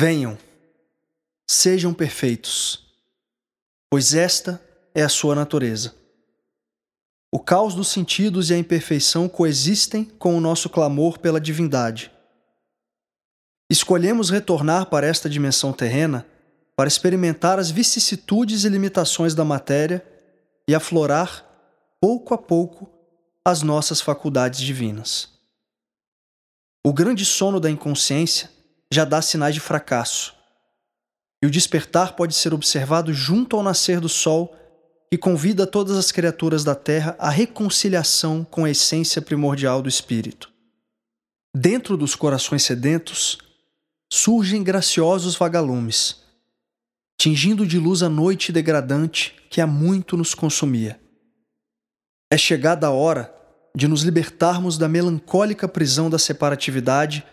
Venham, sejam perfeitos, pois esta é a sua natureza. O caos dos sentidos e a imperfeição coexistem com o nosso clamor pela divindade. Escolhemos retornar para esta dimensão terrena para experimentar as vicissitudes e limitações da matéria e aflorar, pouco a pouco, as nossas faculdades divinas. O grande sono da inconsciência já dá sinais de fracasso, e o despertar pode ser observado junto ao nascer do sol, que convida todas as criaturas da terra à reconciliação com a essência primordial do espírito. Dentro dos corações sedentos, surgem graciosos vagalumes, tingindo de luz a noite degradante que há muito nos consumia. É chegada a hora de nos libertarmos da melancólica prisão da separatividade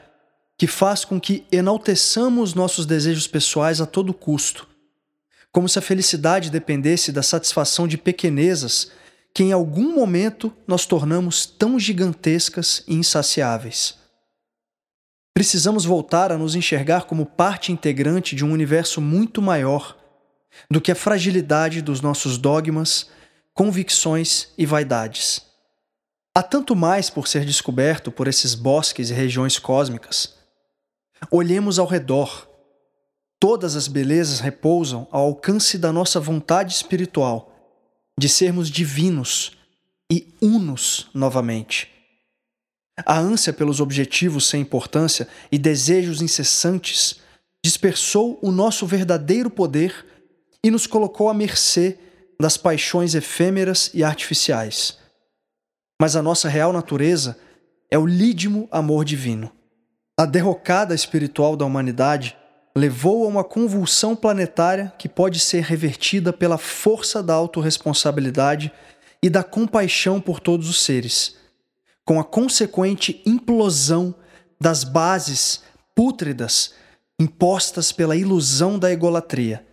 que faz com que enalteçamos nossos desejos pessoais a todo custo, como se a felicidade dependesse da satisfação de pequenezas que em algum momento nós tornamos tão gigantescas e insaciáveis. Precisamos voltar a nos enxergar como parte integrante de um universo muito maior do que a fragilidade dos nossos dogmas, convicções e vaidades. Há tanto mais por ser descoberto por esses bosques e regiões cósmicas. Olhemos ao redor. Todas as belezas repousam ao alcance da nossa vontade espiritual de sermos divinos e unos novamente. A ânsia pelos objetivos sem importância e desejos incessantes dispersou o nosso verdadeiro poder e nos colocou à mercê das paixões efêmeras e artificiais. Mas a nossa real natureza é o lídimo amor divino. A derrocada espiritual da humanidade levou a uma convulsão planetária que pode ser revertida pela força da autorresponsabilidade e da compaixão por todos os seres com a consequente implosão das bases pútridas impostas pela ilusão da egolatria.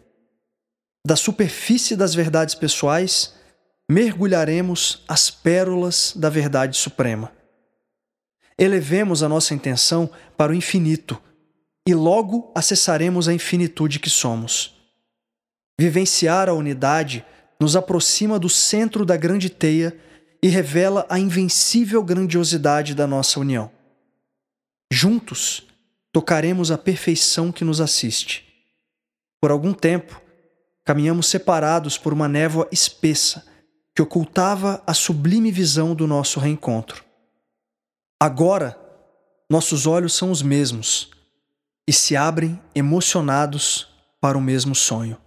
Da superfície das verdades pessoais, mergulharemos as pérolas da verdade suprema. Elevemos a nossa intenção para o infinito e logo acessaremos a infinitude que somos. Vivenciar a unidade nos aproxima do centro da grande teia e revela a invencível grandiosidade da nossa união. Juntos, tocaremos a perfeição que nos assiste. Por algum tempo, caminhamos separados por uma névoa espessa que ocultava a sublime visão do nosso reencontro. Agora, nossos olhos são os mesmos e se abrem emocionados para o mesmo sonho.